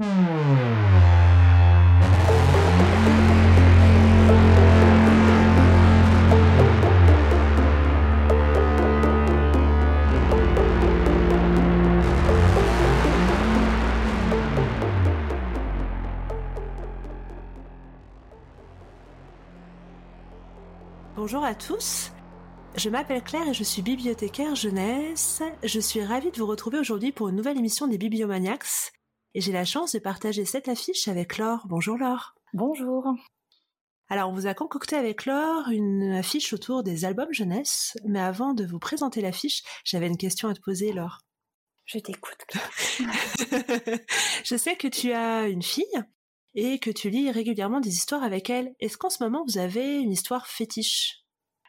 Bonjour à tous. Je m'appelle Claire et je suis bibliothécaire jeunesse. Je suis ravie de vous retrouver aujourd'hui pour une nouvelle émission des Bibliomaniacs. Et j'ai la chance de partager cette affiche avec Laure. Bonjour Laure. Bonjour. Alors, on vous a concocté avec Laure une affiche autour des albums jeunesse. Mais avant de vous présenter l'affiche, j'avais une question à te poser, Laure. Je t'écoute. je sais que tu as une fille et que tu lis régulièrement des histoires avec elle. Est-ce qu'en ce moment vous avez une histoire fétiche?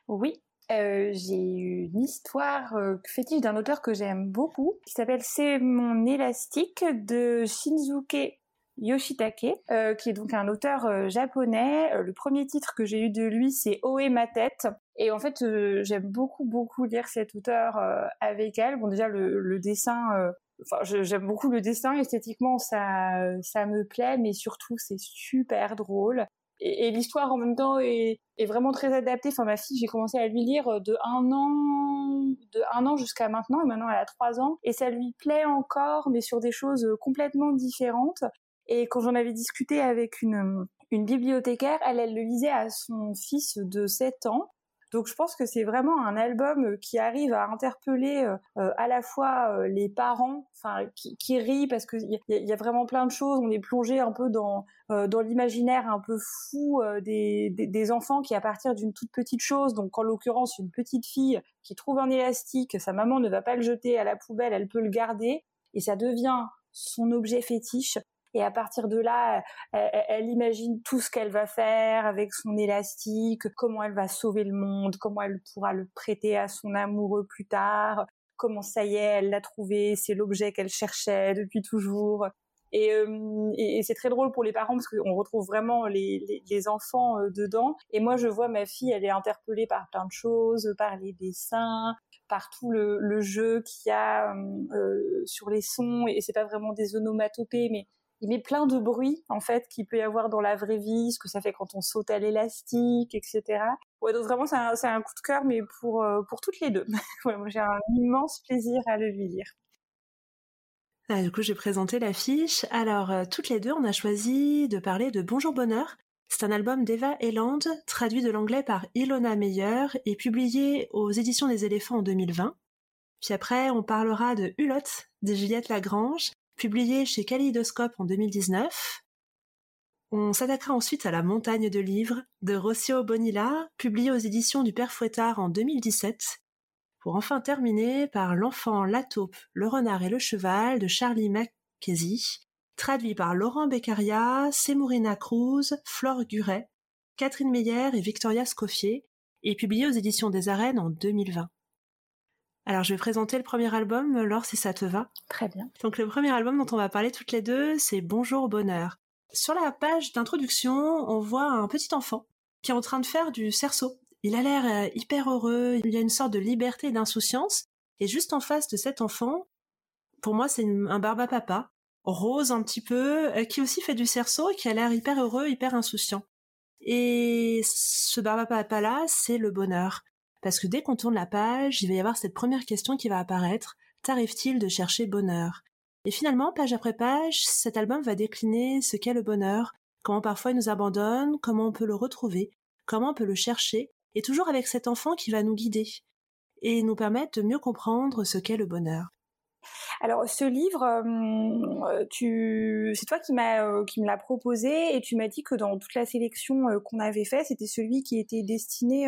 Oui, euh, j'ai une histoire euh, fétiche d'un auteur que j'aime beaucoup, qui s'appelle C'est mon élastique de Shinzuke Yoshitake, euh, qui est donc un auteur japonais. le premier titre que j'ai eu de lui, c'est Oe ma tête. Et en fait, j'aime beaucoup, beaucoup lire cet auteur avec elle. Bon, déjà, le, le dessin enfin j'aime beaucoup le dessin esthétiquement ça ça me plaît mais surtout c'est super drôle et, l'histoire en même temps est, vraiment très adaptée. Enfin ma fille j'ai commencé à lui lire de un an de un an jusqu'à maintenant et maintenant elle a trois ans et ça lui plaît encore mais sur des choses complètement différentes. Et quand j'en avais discuté avec une une bibliothécaire, elle, elle le lisait à son fils de 7 ans donc je pense que c'est vraiment un album euh, qui arrive à interpeller euh, euh, à la fois les parents, enfin qui, rient parce qu'il y, a vraiment plein de choses. On est plongé un peu dans l'imaginaire un peu fou des, des, des, enfants qui à partir d'une toute petite chose, donc en l'occurrence une petite fille qui trouve un élastique, sa maman ne va pas le jeter à la poubelle, elle peut le garder et ça devient son objet fétiche et à partir de là, elle, imagine tout ce qu'elle va faire avec son élastique, comment elle va sauver le monde, comment elle pourra le prêter à son amoureux plus tard, comment ça y est, elle l'a trouvé, c'est l'objet qu'elle cherchait depuis toujours. Et, euh, c'est très drôle pour les parents parce qu'on retrouve vraiment les, enfants euh, dedans. Et moi, je vois ma fille, elle est interpellée par plein de choses, par les dessins, par tout le, jeu qu'il y a euh, sur les sons. Et c'est pas vraiment des onomatopées, mais il met plein de bruits en fait qu'il peut y avoir dans la vraie vie, ce que ça fait quand on saute à l'élastique, etc. Donc vraiment c'est un, coup de cœur, mais pour euh, pour toutes les deux. j'ai un immense plaisir à le lire. Ah, du coup, j'ai présenté l'affiche. Alors, euh, toutes les deux, on a choisi de parler de Bonjour Bonheur. C'est un album d'Eva Eland, traduit de l'anglais par Ilona Meyer et publié aux éditions des éléphants en 2020. Puis après, on parlera de Hulotte de Juliette Lagrange, publié chez Kaleidoscope en 2019. On s'attaquera ensuite à La montagne de livres de Rossio Bonilla, publié aux éditions du Père Fouettard en 2017, pour enfin terminer par L'enfant, la taupe, le renard et le cheval de Charlie Mackenzie, traduit par Laurent Beccaria, Semurina Cruz, Flore Guret, Catherine Meyer et Victoria Scoffier, et publié aux éditions des Arènes en 2020. Alors, je vais présenter le premier album, Laure, si ça te va. Très bien. Donc, le premier album dont on va parler toutes les deux, c'est Bonjour Bonheur. Sur la page d'introduction, on voit un petit enfant qui est en train de faire du cerceau. Il a l'air euh, hyper heureux, il y a une sorte de liberté et d'insouciance. Et juste en face de cet enfant, pour moi, c'est un barba papa, rose un petit peu, euh, qui aussi fait du cerceau et qui a l'air hyper heureux, hyper insouciant. Et ce barba papa là, c'est le bonheur. Parce que dès qu'on tourne la page, il va y avoir cette première question qui va apparaître. T'arrive-t-il de chercher bonheur? Et finalement, page après page, cet album va décliner ce qu'est le bonheur, comment parfois il nous abandonne, comment on peut le retrouver, comment on peut le chercher, et toujours avec cet enfant qui va nous guider et nous permettre de mieux comprendre ce qu'est le bonheur. Alors ce livre, euh, c'est toi qui m'a euh, me l'a proposé et tu m'as dit que dans toute la sélection euh, qu'on avait fait, c'était celui qui était destiné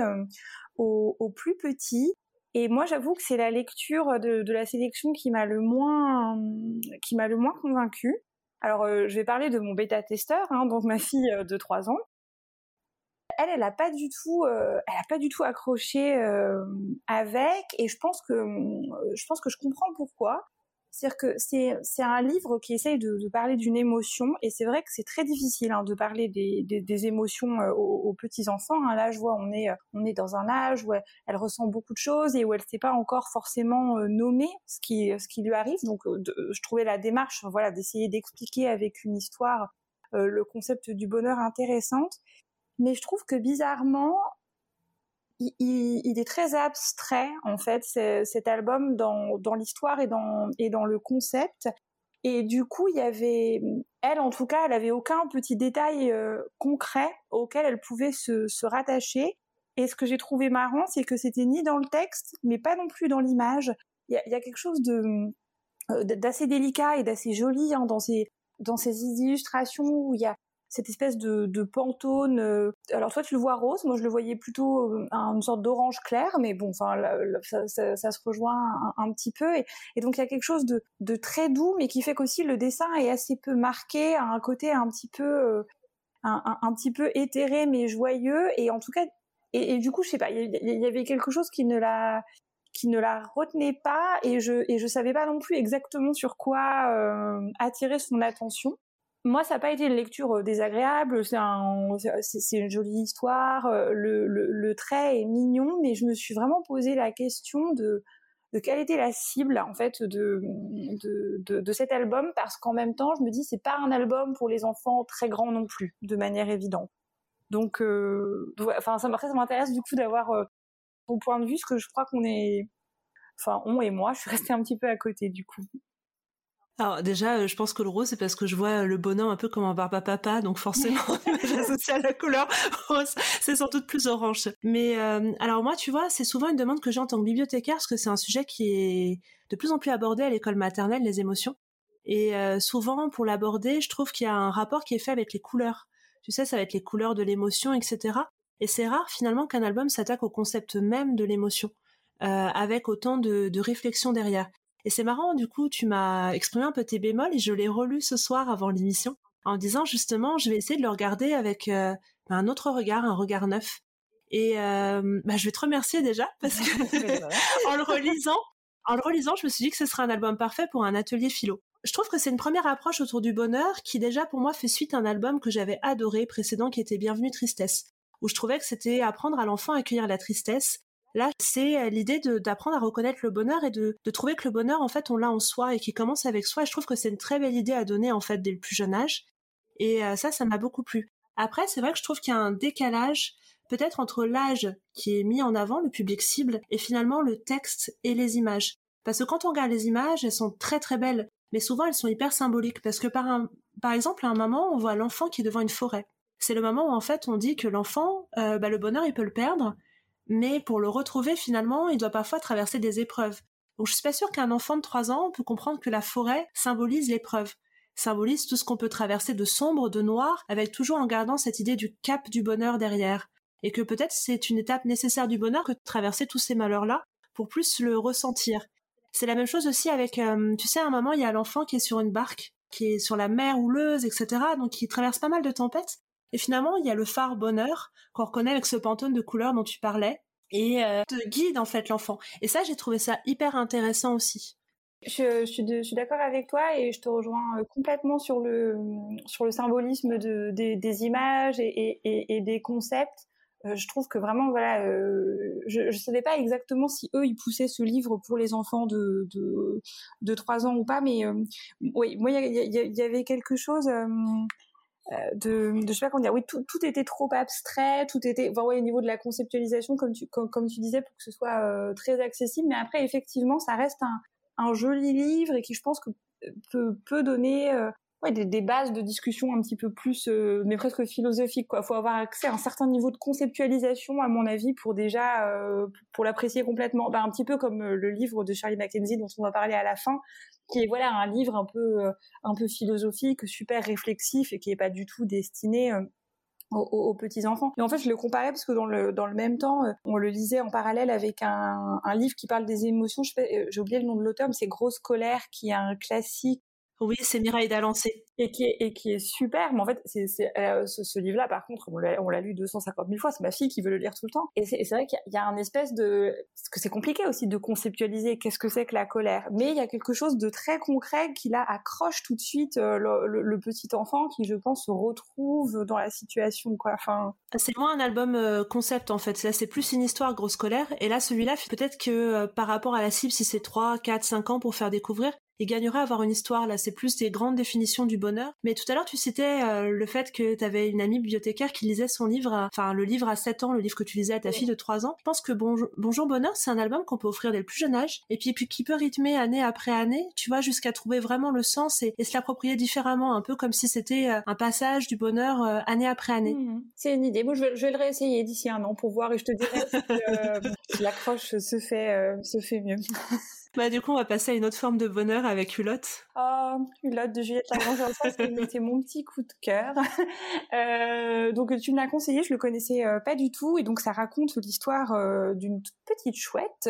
aux, plus petits. Et moi, j'avoue que c'est la lecture de, la sélection qui m'a le moins, qui m'a le moins convaincue. Alors, euh, je vais parler de mon bêta-testeur, hein, donc ma fille euh, de 3 ans. Elle, elle a pas du tout, euh, elle a pas du tout accroché avec, et je pense que, je pense que je comprends pourquoi. C'est-à-dire que c'est un livre qui essaye de, parler d'une émotion et c'est vrai que c'est très difficile hein, de parler des, des, émotions euh, aux, petits enfants. Hein. Là, je vois, on est on est dans un âge où elle, ressent beaucoup de choses et où elle sait pas encore forcément euh, nommer ce qui ce qui lui arrive. Donc, euh, je trouvais la démarche, voilà, d'essayer d'expliquer avec une histoire le concept du bonheur intéressante. Mais je trouve que bizarrement, il, est très abstrait en fait cet album dans, dans l'histoire et dans et dans le concept. Et du coup il y avait elle en tout cas elle avait aucun petit détail euh, concret auquel elle pouvait se, rattacher. Et ce que j'ai trouvé marrant c'est que c'était ni dans le texte mais pas non plus dans l'image. Il y a, quelque chose de euh, d'assez délicat et d'assez joli hein, dans ces dans ces illustrations où il y a cette espèce de, de pantone. Euh, alors toi tu le vois rose, moi je le voyais plutôt euh, une sorte d'orange clair, mais bon, enfin ça, se rejoint un, petit peu. Et, donc il y a quelque chose de, très doux, mais qui fait qu'aussi le dessin est assez peu marqué, a un côté un petit peu euh, éthéré mais joyeux. Et en tout cas, et, du coup je sais pas, il y, avait quelque chose qui ne la qui ne la retenait pas et je et je savais pas non plus exactement sur quoi attirer son attention moi, ça n'a pas été une lecture euh, désagréable. C'est un, c'est une jolie histoire. Euh, le, trait est mignon, mais je me suis vraiment posé la question de, quelle était la cible en fait de, cet album, parce qu'en même temps, je me dis c'est pas un album pour les enfants très grands non plus, de manière évidente. Donc, euh, enfin, ça m'intéresse du coup d'avoir euh, point de vue, parce que je crois qu'on est, enfin, on et moi, je suis restée un petit peu à côté du coup. Alors déjà, euh, je pense que le rose, c'est parce que je vois le bonhomme un peu comme un barba papa, donc forcément, j'associe à la couleur rose. C'est sans doute plus orange. Mais euh, alors moi, tu vois, c'est souvent une demande que j'ai en tant que bibliothécaire, parce que c'est un sujet qui est de plus en plus abordé à l'école maternelle, les émotions. Et euh, souvent, pour l'aborder, je trouve qu'il y a un rapport qui est fait avec les couleurs. Tu sais, ça va être les couleurs de l'émotion, etc. Et c'est rare finalement qu'un album s'attaque au concept même de l'émotion, euh, avec autant de, de réflexion derrière. Et c'est marrant, du coup, tu m'as exprimé un peu tes bémols et je l'ai relu ce soir avant l'émission en disant justement, je vais essayer de le regarder avec euh, un autre regard, un regard neuf. Et euh, bah, je vais te remercier déjà parce que en le relisant, en le relisant, je me suis dit que ce serait un album parfait pour un atelier philo. Je trouve que c'est une première approche autour du bonheur qui déjà pour moi fait suite à un album que j'avais adoré précédent qui était Bienvenue Tristesse, où je trouvais que c'était apprendre à l'enfant à accueillir la tristesse Là, c'est euh, l'idée d'apprendre à reconnaître le bonheur et de, trouver que le bonheur, en fait, on l'a en soi et qui commence avec soi. Et je trouve que c'est une très belle idée à donner, en fait, dès le plus jeune âge. Et euh, ça, ça m'a beaucoup plu. Après, c'est vrai que je trouve qu'il y a un décalage peut-être entre l'âge qui est mis en avant, le public cible, et finalement le texte et les images. Parce que quand on regarde les images, elles sont très très belles, mais souvent elles sont hyper symboliques. Parce que par exemple, à un moment, on voit l'enfant qui est devant une forêt. C'est le moment où en fait on dit que l'enfant, euh, bah, le bonheur, il peut le perdre, mais pour le retrouver finalement, il doit parfois traverser des épreuves. Donc je suis pas sûre qu'un enfant de 3 ans peut comprendre que la forêt symbolise l'épreuve, symbolise tout ce qu'on peut traverser de sombre, de noir, avec toujours en gardant cette idée du cap du bonheur derrière. Et que peut-être c'est une étape nécessaire du bonheur que de traverser tous ces malheurs-là pour plus le ressentir. C'est la même chose aussi avec, euh, tu sais, à un moment, il y a l'enfant qui est sur une barque, qui est sur la mer houleuse, etc., donc qui traverse pas mal de tempêtes. Et finalement, il y a le phare bonheur qu'on reconnaît avec ce pantone de couleurs dont tu parlais et euh, te guide en fait l'enfant. Et ça, j'ai trouvé ça hyper intéressant aussi. Je, suis d'accord avec toi et je te rejoins euh, complètement sur le sur le symbolisme de, des, images et, des concepts. Euh, je trouve que vraiment voilà, euh, je ne savais pas exactement si eux ils poussaient ce livre pour les enfants de de, de 3 ans ou pas, mais oui, moi il y, avait quelque chose de, de je sais pas comment dire oui tout, tout était trop abstrait tout était enfin ouais au niveau de la conceptualisation comme tu comme, comme tu disais pour que ce soit euh, très accessible. Mais après effectivement ça reste un, un joli livre et qui je pense que euh, peut, peut donner euh, ouais, des, des, bases de discussion un petit peu plus euh, mais presque philosophiques quoi faut avoir accès à un certain niveau de conceptualisation à mon avis pour déjà pour l'apprécier complètement bah, un petit peu comme le livre de Charlie Mackenzie dont on va parler à la fin qui est voilà un livre un peu euh, un peu philosophique, super réflexif et qui est pas du tout destiné euh, aux, aux, petits enfants. Et en fait, je le comparais parce que dans le dans le même temps, euh, on le lisait en parallèle avec un, un livre qui parle des émotions. J'ai oublié le nom de l'auteur, mais c'est Grosse colère, qui est un classique Oui, c'est Mireille Dalancé. Et qui est, et qui est super. Mais en fait, c'est, euh, ce, livre-là, par contre, on l'a, lu 250 000 fois. C'est ma fille qui veut le lire tout le temps. Et c'est, vrai qu'il y a, un espèce de... Parce que c'est compliqué aussi de conceptualiser qu'est-ce que c'est que la colère. Mais il y a quelque chose de très concret qui, là, accroche tout de suite euh, le, petit enfant qui, je pense, se retrouve dans la situation, quoi. Enfin... C'est moins un album euh, concept, en fait. Là, c'est plus une histoire grosse colère. Et là, celui-là, peut-être que par rapport à la cible, si c'est 3, 4, 5 ans pour faire découvrir, il gagnerait à avoir une histoire. Là, c'est plus des grandes définitions du bonheur. Mais tout à l'heure, tu citais euh, le fait que tu avais une amie bibliothécaire qui lisait son livre, enfin le livre à 7 ans, le livre que tu lisais à ta fille de 3 ans. Je pense que Bonjour, Bonjour Bonheur, c'est un album qu'on peut offrir dès le plus jeune âge et puis, puis qui peut rythmer année après année, tu vois, jusqu'à trouver vraiment le sens et, se l'approprier différemment, un peu comme si c'était euh, un passage du bonheur euh, année après année. Mmh. C'est une idée. Moi, je vais, le réessayer d'ici un an pour voir et je te dirai si, l'accroche se fait, se fait mieux. Bah, du coup, on va passer à une autre forme de bonheur avec Hulotte. Oh, Hulotte de Juliette Lagrange, c'était mon petit coup de cœur. Euh, donc, tu me l'as conseillé, je le connaissais euh, pas du tout, et donc ça raconte l'histoire euh, d'une petite chouette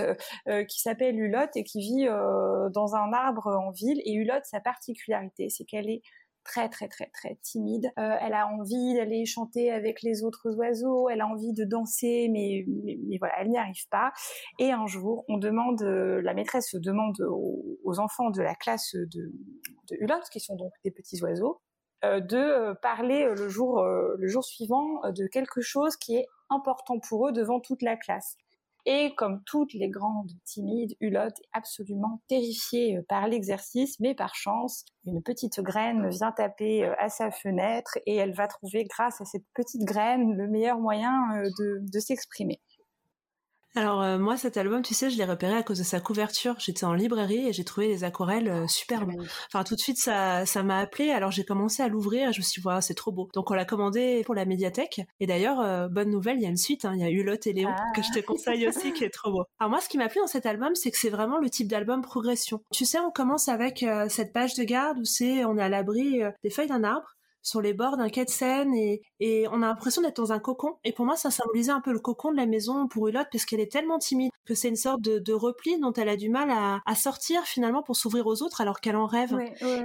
qui s'appelle Hulotte et qui vit dans un arbre en ville. Et Hulotte, sa particularité, c'est qu'elle est très très très très timide. Euh, elle a envie d'aller chanter avec les autres oiseaux, elle a envie de danser, mais, mais, voilà, elle n'y arrive pas. Et un jour, on demande, euh, la maîtresse demande aux, enfants de la classe de, de Hulotte, qui sont donc des petits oiseaux, euh, de parler le jour, le jour suivant de quelque chose qui est important pour eux devant toute la classe. Et comme toutes les grandes timides, Hulotte est absolument terrifiée euh, par l'exercice, mais par chance, une petite graine vient taper euh, à sa fenêtre et elle va trouver, grâce à cette petite graine, le meilleur moyen euh, de s'exprimer. Alors euh, moi cet album, tu sais, je l'ai repéré à cause de sa couverture. J'étais en librairie et j'ai trouvé les aquarelles euh, superbes. Enfin tout de suite ça ça m'a appelé. Alors j'ai commencé à l'ouvrir. Je me suis dit c'est trop beau. Donc on l'a commandé pour la médiathèque. Et d'ailleurs euh, bonne nouvelle, il y a une suite. Hein. Il y a Hulot et Léon que je te conseille aussi qui est trop beau. Alors moi ce qui m'a plu dans cet album, c'est que c'est vraiment le type d'album progression. Tu sais, on commence avec cette page de garde où c'est on est à l'abri des feuilles d'un arbre sur les bords d'un quai de Seine et, et on a l'impression d'être dans un cocon. Et pour moi, ça symbolisait un peu le cocon de la maison pour Hulotte parce qu'elle est tellement timide que c'est une sorte de, repli dont elle a du mal à, sortir finalement pour s'ouvrir aux autres alors qu'elle en rêve.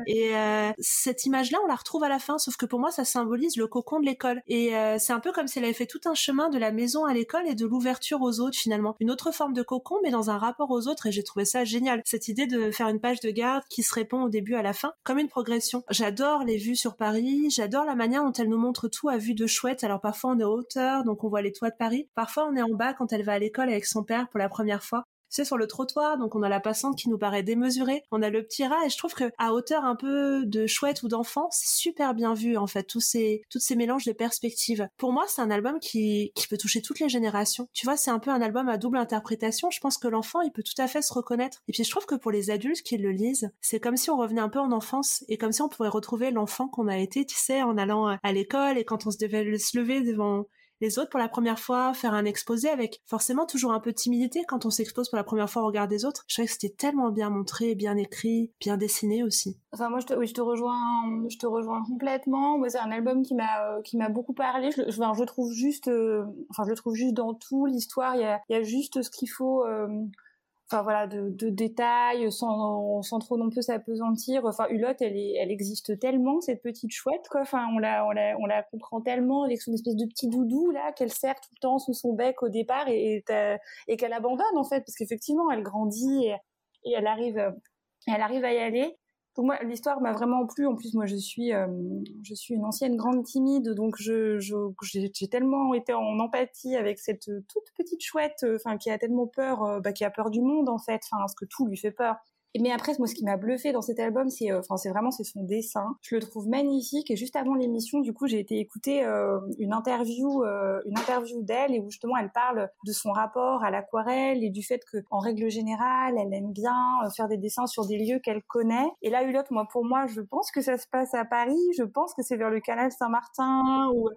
Et euh, cette image-là, on la retrouve à la fin, sauf que pour moi, ça symbolise le cocon de l'école. Et euh, c'est un peu comme si elle avait fait tout un chemin de la maison à l'école et de l'ouverture aux autres finalement. Une autre forme de cocon, mais dans un rapport aux autres. Et j'ai trouvé ça génial. Cette idée de faire une page de garde qui se répond au début à la fin, comme une progression. J'adore les vues sur Paris. J'adore la manière dont elle nous montre tout à vue de chouette. Alors parfois on est en hauteur, donc on voit les toits de Paris. Parfois on est en bas quand elle va à l'école avec son père pour la première fois c'est sur le trottoir, donc on a la passante qui nous paraît démesurée, on a le petit rat, et je trouve que à hauteur un peu de chouette ou d'enfant, c'est super bien vu en fait, tous ces, toutes ces mélanges de perspectives. Pour moi, c'est un album qui, qui peut toucher toutes les générations. Tu vois, c'est un peu un album à double interprétation. Je pense que l'enfant, il peut tout à fait se reconnaître. Et puis je trouve que pour les adultes qui le lisent, c'est comme si on revenait un peu en enfance et comme si on pouvait retrouver l'enfant qu'on a été, tu sais, en allant à l'école et quand on se devait se lever devant les autres pour la première fois, faire un exposé avec forcément toujours un peu de timidité quand on s'expose pour la première fois au regard des autres. Je trouvais que c'était tellement bien montré, bien écrit, bien dessiné aussi. Enfin moi je te, rejoins, je te rejoins complètement. c'est un album qui m'a euh, qui m'a beaucoup parlé. Je, trouve juste, euh, enfin je trouve juste dans tout l'histoire. Il y a, il y a juste ce qu'il faut. Euh, enfin voilà de, détails sans, trop non plus s'apesantir. Enfin Hulotte elle elle existe tellement cette petite chouette quoi. On la comprend tellement. Avec son espèce de petit doudou là qu'elle sert tout le temps sous son bec au départ et et, qu'elle abandonne en fait parce qu'effectivement elle grandit et, et elle arrive elle arrive à y aller donc moi, l'histoire m'a vraiment plu. En plus, moi, je suis, euh, je suis une ancienne grande timide, donc je, j'ai tellement été en empathie avec cette toute petite chouette, euh, enfin, qui a tellement peur, euh, bah, qui a peur du monde en fait, enfin, parce que tout lui fait peur mais après, moi, ce qui m'a bluffé dans cet album, c'est, euh, enfin, c'est vraiment c'est son dessin. Je le trouve magnifique. Et juste avant l'émission, du coup, j'ai été écouter euh, une interview, euh, une interview d'elle, et où justement, elle parle de son rapport à l'aquarelle et du fait que, en règle générale, elle aime bien faire des dessins sur des lieux qu'elle connaît. Et là, Hulot, moi, pour moi, je pense que ça se passe à Paris. Je pense que c'est vers le canal Saint-Martin ou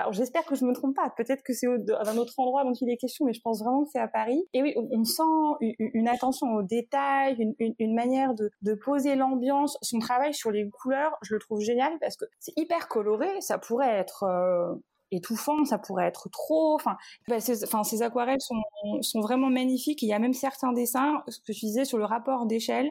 alors j'espère que je me trompe pas. Peut-être que c'est un autre endroit dont il est question, mais je pense vraiment que c'est à Paris. Et oui, on, sent une, attention aux détails, une, manière de, poser l'ambiance. Son travail sur les couleurs, je le trouve génial parce que c'est hyper coloré. Ça pourrait être euh, étouffant, ça pourrait être trop. Enfin, bah, ces, enfin, ces aquarelles sont, sont vraiment magnifiques. Il y a même certains dessins, ce que je disais sur le rapport d'échelle,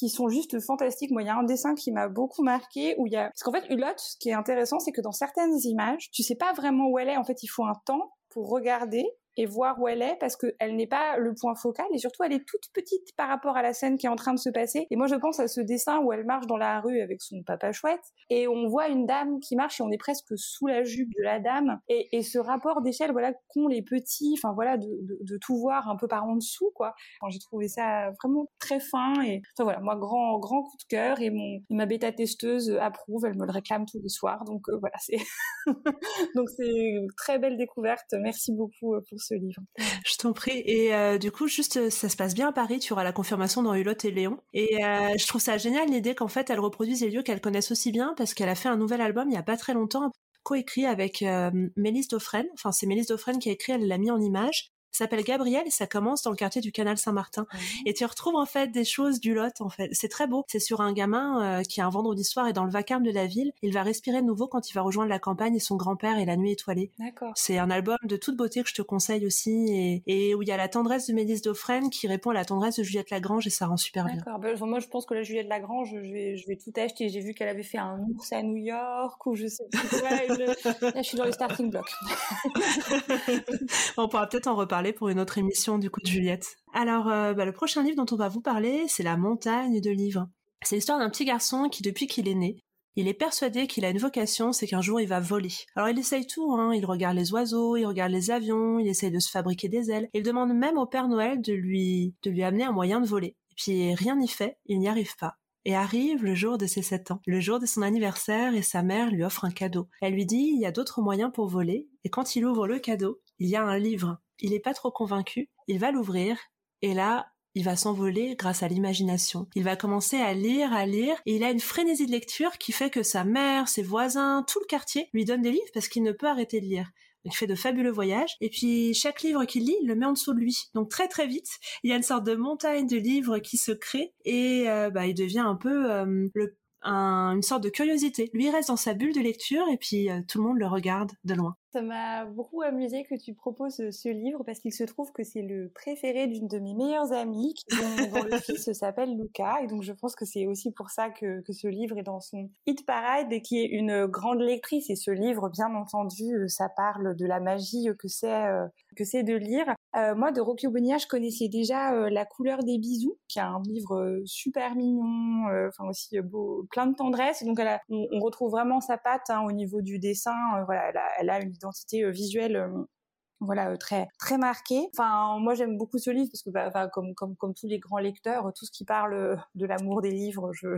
qui sont juste fantastiques. Moi, il y a un dessin qui m'a beaucoup marqué où il y a parce qu'en fait Hulot, ce qui est intéressant, c'est que dans certaines images, tu sais pas vraiment où elle est. En fait, il faut un temps pour regarder et voir où elle est parce qu'elle n'est pas le point focal et surtout elle est toute petite par rapport à la scène qui est en train de se passer. Et moi je pense à ce dessin où elle marche dans la rue avec son papa chouette et on voit une dame qui marche et on est presque sous la jupe de la dame et, et ce rapport d'échelle voilà qu'ont les petits, enfin voilà de, de, tout voir un peu par en dessous quoi. J'ai trouvé ça vraiment très fin et enfin voilà moi grand grand coup de cœur et mon ma bêta testeuse approuve, elle me le réclame tous les soirs donc euh, voilà c'est une très belle découverte. Merci beaucoup euh, pour ce livre. Je t'en prie. Et euh, du coup, juste, euh, ça se passe bien à Paris? Tu auras la confirmation dans Hulot et Léon. Et euh, je trouve ça génial l'idée qu'en fait, elle reproduise les lieux qu'elle connaisse aussi bien parce qu'elle a fait un nouvel album il y a pas très longtemps coécrit avec euh, Mélisse Dauphren. Enfin, c'est Mélisse Dauphren qui a écrit, elle l'a mis en image s'appelle Gabriel et ça commence dans le quartier du canal Saint-Martin. Mmh. Et tu retrouves en fait des choses du Lot en fait. C'est très beau. C'est sur un gamin euh, qui a un vendredi soir et dans le vacarme de la ville, il va respirer de nouveau quand il va rejoindre la campagne et son grand-père et la nuit étoilée. D'accord. C'est un album de toute beauté que je te conseille aussi et, et où il y a la tendresse de Mélisse Dauphren qui répond à la tendresse de Juliette Lagrange et ça rend super bien. D'accord. Ben, moi je pense que la Juliette Lagrange, je vais, je vais tout acheter. J'ai vu qu'elle avait fait un ours à New York ou je sais pas. je... Là je suis dans le starting block. On pourra peut-être en reparler pour une autre émission du coup de Juliette. Alors, euh, bah, le prochain livre dont on va vous parler, c'est La montagne de livres. C'est l'histoire d'un petit garçon qui, depuis qu'il est né, il est persuadé qu'il a une vocation, c'est qu'un jour il va voler. Alors il essaye tout, hein. il regarde les oiseaux, il regarde les avions, il essaye de se fabriquer des ailes. Il demande même au Père Noël de lui, de lui amener un moyen de voler. Et puis rien n'y fait, il n'y arrive pas. Et arrive le jour de ses sept ans, le jour de son anniversaire, et sa mère lui offre un cadeau. Elle lui dit, il y a d'autres moyens pour voler, et quand il ouvre le cadeau, il y a un livre il n'est pas trop convaincu, il va l'ouvrir, et là, il va s'envoler grâce à l'imagination. Il va commencer à lire, à lire, et il a une frénésie de lecture qui fait que sa mère, ses voisins, tout le quartier lui donnent des livres parce qu'il ne peut arrêter de lire. Il fait de fabuleux voyages, et puis chaque livre qu'il lit, il le met en dessous de lui. Donc très très vite, il y a une sorte de montagne de livres qui se crée, et euh, bah, il devient un peu euh, une sorte de curiosité. Lui il reste dans sa bulle de lecture et puis euh, tout le monde le regarde de loin. Ça m'a beaucoup amusé que tu proposes ce livre parce qu'il se trouve que c'est le préféré d'une de mes meilleures amies dont, le fils s'appelle Luca. Et donc je pense que c'est aussi pour ça que, que, ce livre est dans son hit parade et qui est une grande lectrice. Et ce livre bien entendu euh, ça parle de la magie que c'est euh, que c'est de lire. Euh, moi de Rocky Bonilla je connaissais déjà La couleur des bisous qui est un livre super mignon enfin aussi beau plein de tendresse. Donc elle a, on, retrouve vraiment sa patte hein, au niveau du dessin. Voilà elle a, elle a une identité euh, visuelle euh, voilà très très marqué. Enfin moi j'aime beaucoup ce livre parce que bah, comme comme comme tous les grands lecteurs, tout ce qui parle de l'amour des livres, je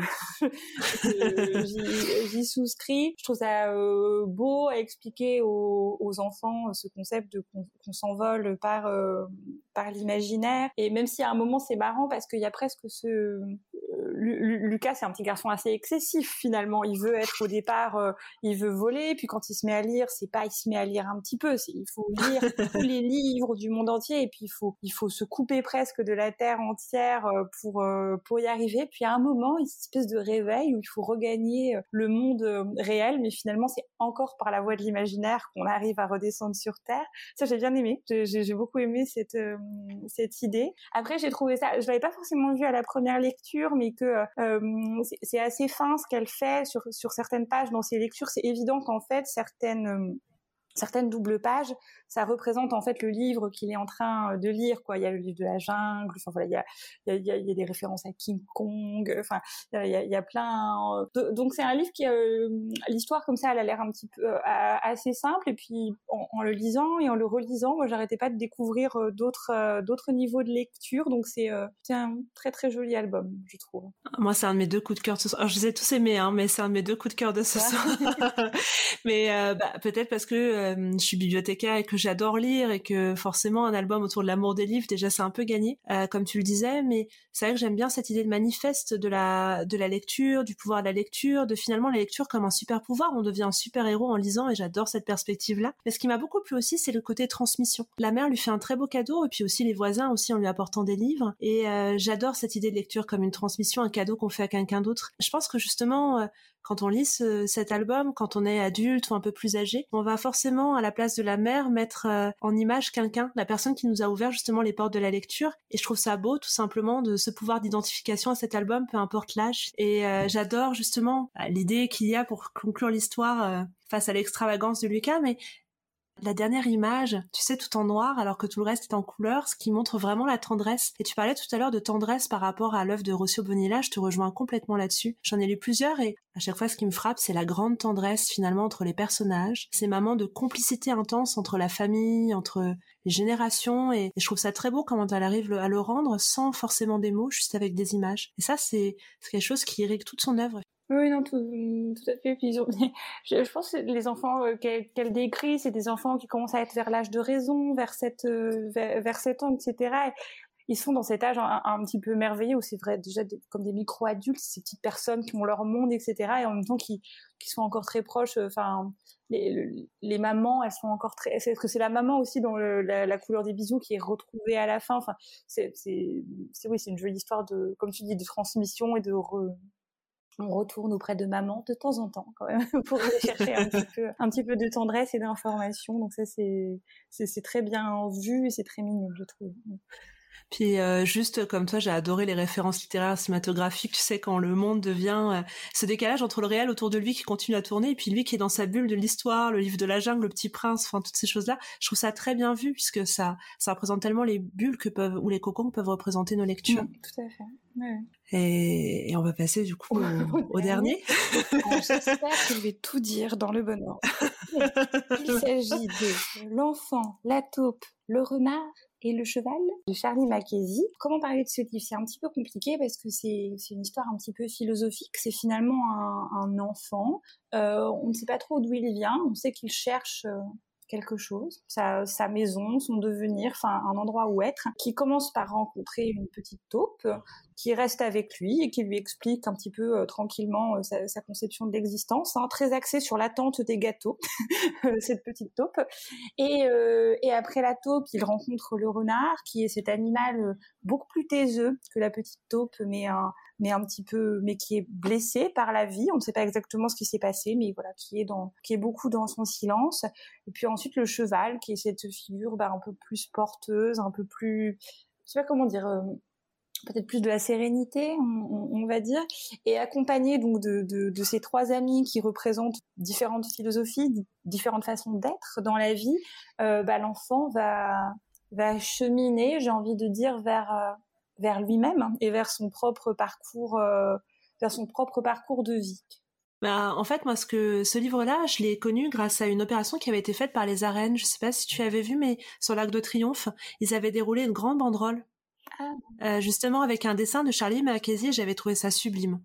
j'y souscris. Je trouve ça euh, beau à expliquer aux, aux, enfants ce concept de qu'on s'envole par euh, par l'imaginaire et même si à un moment c'est marrant parce qu'il y a presque ce euh, Lucas c'est un petit garçon assez excessif finalement. Il veut être au départ, il veut voler, puis quand il se met à lire, c'est pas il se met à lire un petit peu, il faut lire tous les livres du monde entier et puis il faut il faut se couper presque de la terre entière euh, pour euh, pour y arriver. Puis à un moment, une espèce de réveil où il faut regagner euh, le monde réel, mais finalement c'est encore par la voie de l'imaginaire qu'on arrive à redescendre sur terre. Ça j'ai bien aimé. J'ai beaucoup aimé cette cette idée. Après j'ai trouvé ça, je l'avais pas forcément vu à la première lecture, mais que c'est assez fin ce qu'elle fait sur sur certaines pages dans ses lectures. C'est évident qu'en fait certaines certaines doubles pages, ça représente en fait le livre qu'il est en train de lire. Quoi, il y a le livre de la jungle. Enfin voilà, il y a, il y a, il y a des références à King Kong. Enfin, il y a, il y a plein. Donc c'est un livre qui, euh, l'histoire comme ça, elle a l'air un petit peu euh, assez simple. Et puis en, le lisant et en le relisant, moi j'arrêtais pas de découvrir euh, d'autres d'autres niveaux de lecture. Donc c'est c'est un très très joli album, je trouve. Moi c'est un de mes deux coups de cœur de ce soir. Alors, je les ai tous aimés, hein, mais c'est un de mes deux coups de cœur de ce soir. mais bah, peut-être parce que euh, je suis bibliothécaire et que j'adore lire et que forcément un album autour de l'amour des livres déjà c'est un peu gagné euh, comme tu le disais. Mais c'est vrai que j'aime bien cette idée de manifeste de la de la lecture du pouvoir de la lecture de finalement la lecture comme un super pouvoir. On devient un super héros en lisant et j'adore cette perspective là mais ce qui m'a beaucoup plu aussi c'est le côté transmission. La mère lui fait un très beau cadeau et puis aussi les voisins aussi en lui apportant des livres. Et euh, j'adore cette idée de lecture comme une transmission un cadeau qu'on fait à quelqu'un d'autre. Je pense que justement quand on lit cet album, quand on est adulte ou un peu plus âgé, on va forcément à la place de la mère mettre euh, en image quelqu'un, la personne qui nous a ouvert justement les portes de la lecture. Et je trouve ça beau tout simplement de ce pouvoir d'identification à cet album, peu importe l'âge. Et euh, j'adore justement bah, l'idée qu'il y a pour conclure l'histoire euh, face à l'extravagance de Lucas, mais la dernière image, tu sais, tout en noir, alors que tout le reste est en couleur, ce qui montre vraiment la tendresse. Et tu parlais tout à l'heure de tendresse par rapport à l'œuvre de Rossio Bonilla, je te rejoins complètement là-dessus. J'en ai lu plusieurs et à chaque fois, ce qui me frappe, c'est la grande tendresse finalement entre les personnages, ces moments de complicité intense entre la famille, entre les générations, et, je trouve ça très beau comment elle arrive à le rendre sans forcément des mots, juste avec des images. Et ça, c'est quelque chose qui irrigue toute son œuvre. Oui, non, tout, à fait. je, pense que les enfants euh, qu'elle décrit, c'est des enfants qui commencent à être vers l'âge de raison, vers 7, euh, vers, 7 ans, etc. ils sont dans cet âge un, petit peu merveilleux où c'est vrai déjà comme des micro-adultes, ces petites personnes qui ont leur monde, etc. Et en même temps qui, sont encore très proches. Euh, enfin, les, mamans, elles sont encore très. Est-ce que c'est la maman aussi dans la, couleur des bisous qui est retrouvée à la fin? Enfin, c'est, c'est, oui, c'est une jolie histoire de, comme tu dis, de transmission et de on retourne auprès de maman de temps en temps quand même pour aller chercher un petit peu, un petit peu de tendresse et d'information. Donc ça c'est c'est très bien vu et c'est très mignon je trouve. Puis euh, juste comme toi, j'ai adoré les références littéraires cinématographiques. Tu sais quand le monde devient euh, ce décalage entre le réel autour de lui qui continue à tourner et puis lui qui est dans sa bulle de l'histoire, le livre de la jungle, le Petit Prince, enfin toutes ces choses-là. Je trouve ça très bien vu puisque ça ça représente tellement les bulles que peuvent ou les cocons que peuvent représenter nos lectures. tout à fait. Ouais. Et, on va passer du coup au, dernier. J'espère que je vais tout dire dans le bon ordre. Il s'agit de l'enfant, la taupe, le renard et le cheval de Charlie Mackenzie. Comment parler de ce livre? C'est un petit peu compliqué parce que c'est une histoire un petit peu philosophique. C'est finalement un, enfant. Euh, on ne sait pas trop d'où il vient. On sait qu'il cherche euh, quelque chose, sa, sa maison, son devenir, enfin un endroit où être, qui commence par rencontrer une petite taupe qui reste avec lui et qui lui explique un petit peu euh, tranquillement euh, sa, conception de l'existence, hein, très axée sur l'attente des gâteaux, cette petite taupe. Et, euh, et, après la taupe, il rencontre le renard, qui est cet animal beaucoup plus taiseux que la petite taupe, mais un, mais un petit peu, mais qui est blessé par la vie. On ne sait pas exactement ce qui s'est passé, mais voilà, qui est dans, qui est beaucoup dans son silence. Et puis ensuite le cheval, qui est cette figure bah, un peu plus porteuse, un peu plus, je sais pas comment dire. Peut-être plus de la sérénité, on, va dire, et accompagné donc de, de, ces trois amis qui représentent différentes philosophies, différentes façons d'être dans la vie, euh, bah, l'enfant va va cheminer, j'ai envie de dire, vers euh, vers lui-même et vers son propre parcours, euh, vers son propre parcours de vie. Bah, en fait, moi, ce que ce livre-là, je l'ai connu grâce à une opération qui avait été faite par les arènes. Je sais pas si tu avais vu, mais sur l'Arc de Triomphe, ils avaient déroulé une grande banderole, euh, justement avec un dessin de Charlie Mackenzie. J'avais trouvé ça sublime.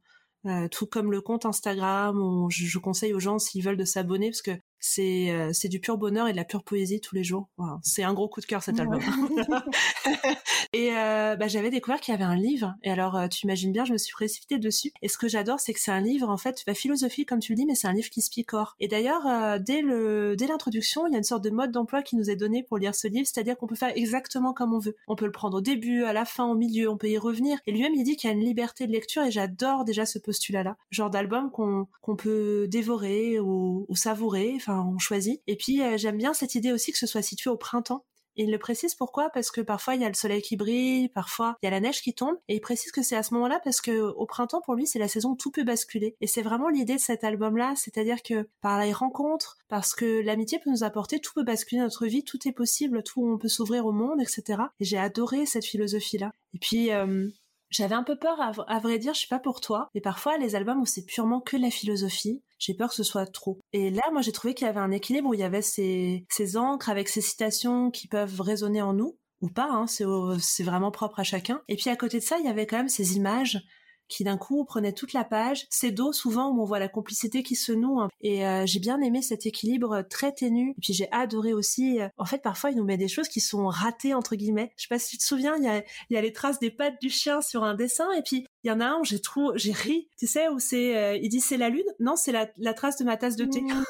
Euh, tout comme le compte Instagram, je, je conseille aux gens s'ils veulent de s'abonner parce que c'est euh, c'est du pur bonheur et de la pure poésie tous les jours. c'est un gros coup de cœur cet album. et euh, bah, j'avais découvert qu'il y avait un livre. Et alors, euh, tu imagines bien, je me suis précipitée dessus. Et ce que j'adore, c'est que c'est un livre, en fait, la philosophie, comme tu le dis, mais c'est un livre qui se picore. Et d'ailleurs, dès le dès l'introduction, il y a une sorte de mode d'emploi qui nous est donné pour lire ce livre, c'est-à-dire qu'on peut faire exactement comme on veut. On peut le prendre au début, à la fin, au milieu, on peut y revenir. Et lui-même, il dit qu'il y a une liberté de lecture et j'adore déjà ce postulat-là. Genre d'album qu'on qu'on peut dévorer ou, ou savourer on choisit. Et puis euh, j'aime bien cette idée aussi que ce soit situé au printemps. il le précise pourquoi? Parce que parfois il y a le soleil qui brille, parfois il y a la neige qui tombe, et il précise que c'est à ce moment-là parce que au printemps pour lui c'est la saison où tout peut basculer. Et c'est vraiment l'idée de cet album-là, c'est-à-dire que par les rencontres, parce que l'amitié peut nous apporter, tout peut basculer notre vie, tout est possible, tout on peut s'ouvrir au monde, etc. Et j'ai adoré cette philosophie-là. Et puis euh, j'avais un peu peur, à, vrai dire, je sais pas pour toi, mais parfois les albums où c'est purement que la philosophie, j'ai peur que ce soit trop. Et là, moi, j'ai trouvé qu'il y avait un équilibre où il y avait ces, ces encres avec ces citations qui peuvent résonner en nous, ou pas, hein, c'est vraiment propre à chacun. Et puis à côté de ça, il y avait quand même ces images qui d'un coup prenait toute la page. C'est dos souvent où on voit la complicité qui se noue. Hein. Et euh, j'ai bien aimé cet équilibre très ténu. Et puis j'ai adoré aussi. Euh, en fait, parfois il nous met des choses qui sont ratées entre guillemets. Je sais pas si tu te souviens, il y a, il y a les traces des pattes du chien sur un dessin. Et puis il y en a un où j'ai trop, j'ai ri. Tu sais où c'est, euh, il dit c'est la lune? Non, c'est la, la trace de ma tasse de thé. Mmh.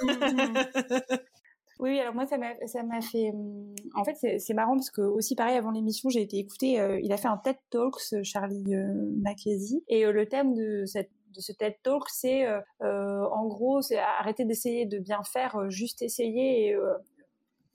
Oui, alors moi ça m'a fait en fait c'est marrant parce que aussi pareil avant l'émission j'ai été écouter euh, il a fait un TED Talks Charlie euh, et euh, le thème de ce TED Talk, c'est en gros, c'est arrêter d'essayer de bien faire, juste essayer.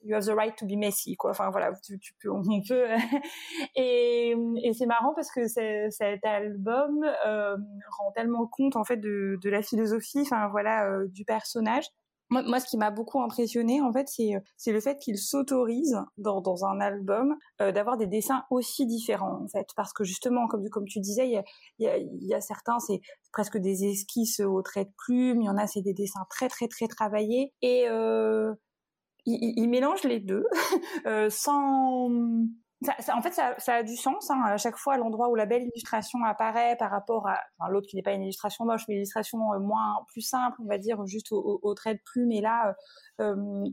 You have the right to be messy quoi. Enfin voilà tu, peux on peut. Et, et c'est marrant parce que cet album euh, rend tellement compte en fait de, la philosophie enfin voilà euh, du personnage moi, ce qui m'a beaucoup impressionné, en fait, c'est c'est le fait qu'il s'autorise dans, dans un album euh, d'avoir des dessins aussi différents, en fait, parce que justement, comme comme tu disais, il y a, certains, c'est presque des esquisses au trait de plume, il y en a, c'est des dessins très très très travaillés, et euh, il, mélange les deux euh, sans en fait, ça, a du sens. Hein, à chaque fois, l'endroit où la belle illustration apparaît par rapport à enfin, l'autre qui n'est pas une illustration moche, mais une illustration euh, moins plus simple, on va dire, juste au, au, trait de plume. Et là, euh, euh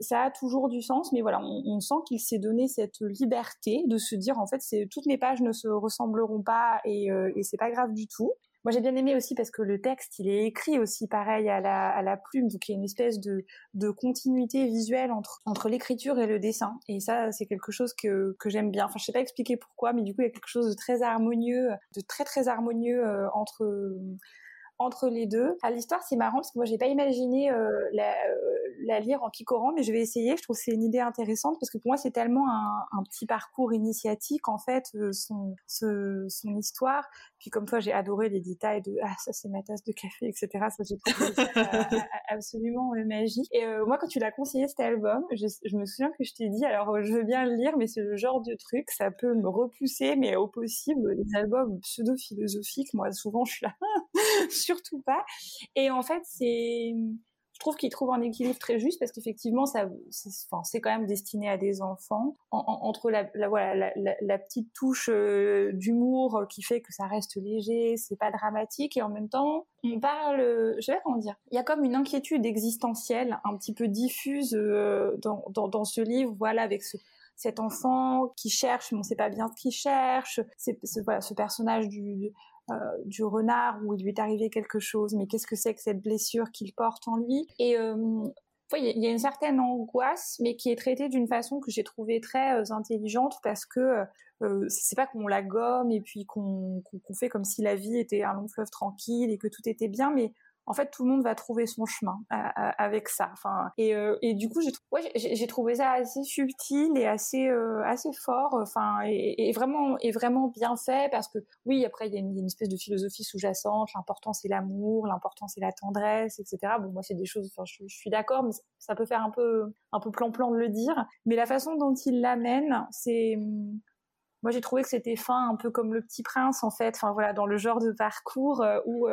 ça, a toujours du sens. Mais voilà, on, sent qu'il s'est donné cette liberté de se dire, en fait, toutes mes pages ne se ressembleront pas et, euh, et c'est pas grave du tout. Moi, j'ai bien aimé aussi parce que le texte, il est écrit aussi pareil à la, à la plume, donc il y a une espèce de, de continuité visuelle entre, entre l'écriture et le dessin. Et ça, c'est quelque chose que, que j'aime bien. Enfin, je sais pas expliquer pourquoi, mais du coup, il y a quelque chose de très harmonieux, de très très harmonieux euh, entre entre les deux. À l'histoire, c'est marrant parce que moi, j'ai pas imaginé euh, la, euh, la, lire en picorant, mais je vais essayer. Je trouve que c'est une idée intéressante parce que pour moi, c'est tellement un, un, petit parcours initiatique en fait, euh, son, ce, son histoire. Puis comme toi, j'ai adoré les détails de ah ça c'est ma tasse de café, etc. Ça j'ai trouvé ça absolument magique. Et moi, quand tu l'as conseillé cet album, je, je, me souviens que je t'ai dit alors je veux bien le lire, mais c'est le genre de truc, ça peut me repousser, mais au possible les albums pseudo philosophiques, moi souvent je suis là surtout pas. Et en fait, c'est, je trouve qu'il trouve un équilibre très juste parce qu'effectivement, ça, c'est, quand même destiné à des enfants. entre la, voilà, la, petite touche euh, d'humour qui fait que ça reste léger, c'est pas dramatique, et en même temps, on parle, je sais pas comment dire. Il y a comme une inquiétude existentielle un petit peu diffuse euh, dans, dans, ce livre, voilà, avec ce cet enfant qui cherche, mais on sait pas bien ce qu'il cherche. C'est, voilà, ce personnage du, euh, du renard où il lui est arrivé quelque chose, mais qu'est-ce que c'est que cette blessure qu'il porte en lui? Et euh, il y a une certaine angoisse, mais qui est traitée d'une façon que j'ai trouvée très euh, intelligente parce que c'est pas qu'on la gomme et puis qu'on fait comme si la vie était un long fleuve tranquille et que tout était bien, mais en fait tout le monde va trouver son chemin euh, euh, avec ça. Enfin et, euh, et du coup j'ai ouais, trouvé ça assez subtil et assez assez fort enfin et, vraiment et vraiment bien fait parce que oui après il y, a une, espèce de philosophie sous-jacente. L'important c'est l'amour l'important c'est la tendresse etc bon moi c'est des choses enfin je, je suis d'accord mais ça peut faire un peu un peu plan-plan de le dire. Mais la façon dont il l'amène c'est moi j'ai trouvé que c'était fin un peu comme le petit prince en fait enfin voilà dans le genre de parcours où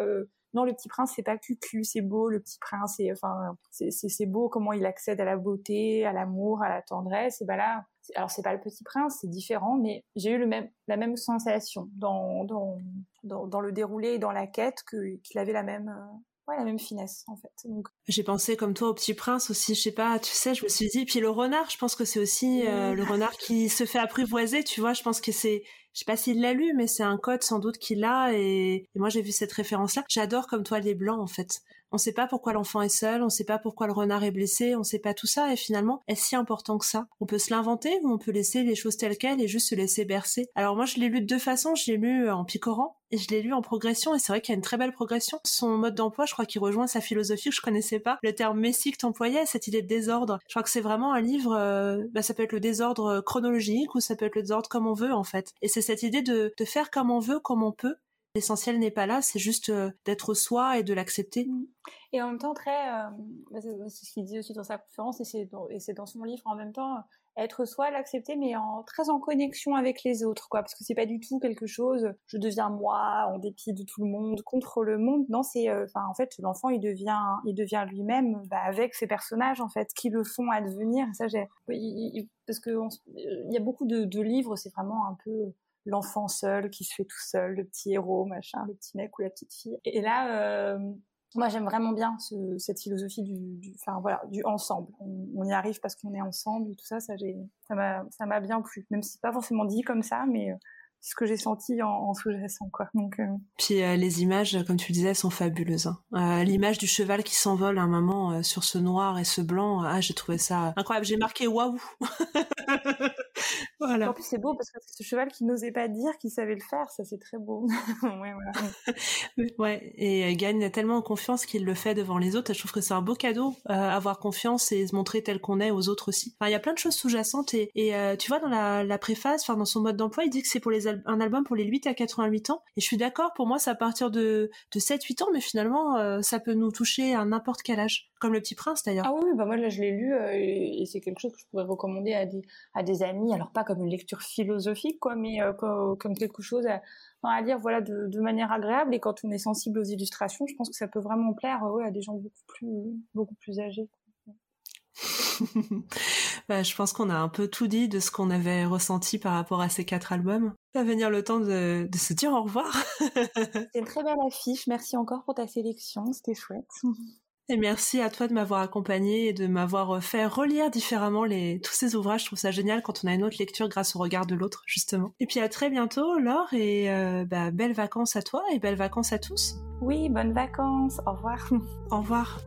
non, le petit prince, c'est pas cucu, c'est beau, le petit prince, c'est, enfin, c'est beau comment il accède à la beauté, à l'amour, à la tendresse. Et ben là, alors c'est pas le petit prince, c'est différent, mais j'ai eu le même, la même sensation dans, dans, dans, dans le déroulé et dans la quête que, qu'il avait la même, euh, ouais, la même finesse en fait. Donc... J'ai pensé comme toi au Petit Prince aussi, je sais pas, tu sais, je me suis dit, puis le renard, je pense que c'est aussi euh, le renard qui se fait apprivoiser, tu vois, je pense que c'est, je sais pas s'il l'a lu, mais c'est un code sans doute qu'il a et, et moi j'ai vu cette référence-là. J'adore comme toi les blancs en fait. On sait pas pourquoi l'enfant est seul, on sait pas pourquoi le renard est blessé, on sait pas tout ça et finalement, est-ce si important que ça? On peut se l'inventer ou on peut laisser les choses telles quelles et juste se laisser bercer? Alors moi je l'ai lu de deux façons, je l'ai lu en picorant et je l'ai lu en progression et c'est vrai qu'il y a une très belle progression. Son mode d'emploi, je crois qu'il rejoint sa philosophie que je connaissais pas. Le terme messie que t'employais, cette idée de désordre. Je crois que c'est vraiment un livre, euh, bah, ça peut être le désordre chronologique ou ça peut être le désordre comme on veut en fait. Et c'est cette idée de, de faire comme on veut, comme on peut L'essentiel n'est pas là, c'est juste euh, d'être soi et de l'accepter. Et en même temps, très, euh, bah, c'est ce qu'il dit aussi dans sa conférence et c'est dans, son livre en même temps, être soi, l'accepter, mais en très en connexion avec les autres, quoi, parce que c'est pas du tout quelque chose, je deviens moi en dépit de tout le monde, contre le monde. Non, c'est, euh, en fait, l'enfant, il devient, il devient lui-même bah, avec ses personnages, en fait, qui le font advenir. Ça, j'ai, parce que il y a beaucoup de livres, c'est vraiment un peu l'enfant seul qui se fait tout seul, le petit héros, machin, le petit mec ou la petite fille. Et là, euh, moi j'aime vraiment bien ce, cette philosophie du, enfin voilà, du ensemble. On, y arrive parce qu'on est ensemble et tout ça, ça j'ai, ça m'a, ça m'a bien plu. Même si c'est pas forcément dit comme ça, mais euh, c'est ce que j'ai senti en, en sous-jacent quoi. Donc euh... puis euh, les images, comme tu le disais, sont fabuleuses. Hein. Euh, l'image du cheval qui s'envole à un moment sur ce noir et ce blanc, ah j'ai trouvé ça incroyable. J'ai marqué waouh. voilà. En plus, c'est beau parce que ce cheval qui n'osait pas dire qu'il savait le faire, ça c'est très beau. ouais, et il gagne tellement confiance qu'il le fait devant les autres. Je trouve que c'est un beau cadeau, euh, avoir confiance et se montrer tel qu'on est aux autres aussi. Enfin, il y a plein de choses sous-jacentes et, et euh, tu vois, dans la, la préface, enfin, dans son mode d'emploi, il dit que c'est pour les un album pour les 8 à 88 ans. Et je suis d'accord, pour moi, c'est à partir de, de 7-8 ans, mais finalement, euh, ça peut nous toucher à n'importe quel âge. Comme le petit prince d'ailleurs. Ah oui, bah moi là je l'ai lu et c'est quelque chose que je pourrais recommander à des, à des amis. Alors pas comme une lecture philosophique, quoi, mais comme, comme, quelque chose à, à lire voilà, de, de, manière agréable. Et quand on est sensible aux illustrations, je pense que ça peut vraiment plaire ouais, à des gens beaucoup plus, beaucoup plus âgés. bah, je pense qu'on a un peu tout dit de ce qu'on avait ressenti par rapport à ces quatre albums. Va venir le temps de, de se dire au revoir. C'est une très belle affiche. Merci encore pour ta sélection. C'était chouette. Et merci à toi de m'avoir accompagné et de m'avoir fait relire différemment les, tous ces ouvrages. Je trouve ça génial quand on a une autre lecture grâce au regard de l'autre, justement. Et puis à très bientôt, Laure, et euh, bah, belles vacances à toi et belles vacances à tous. Oui, bonnes vacances. Au revoir. Au revoir.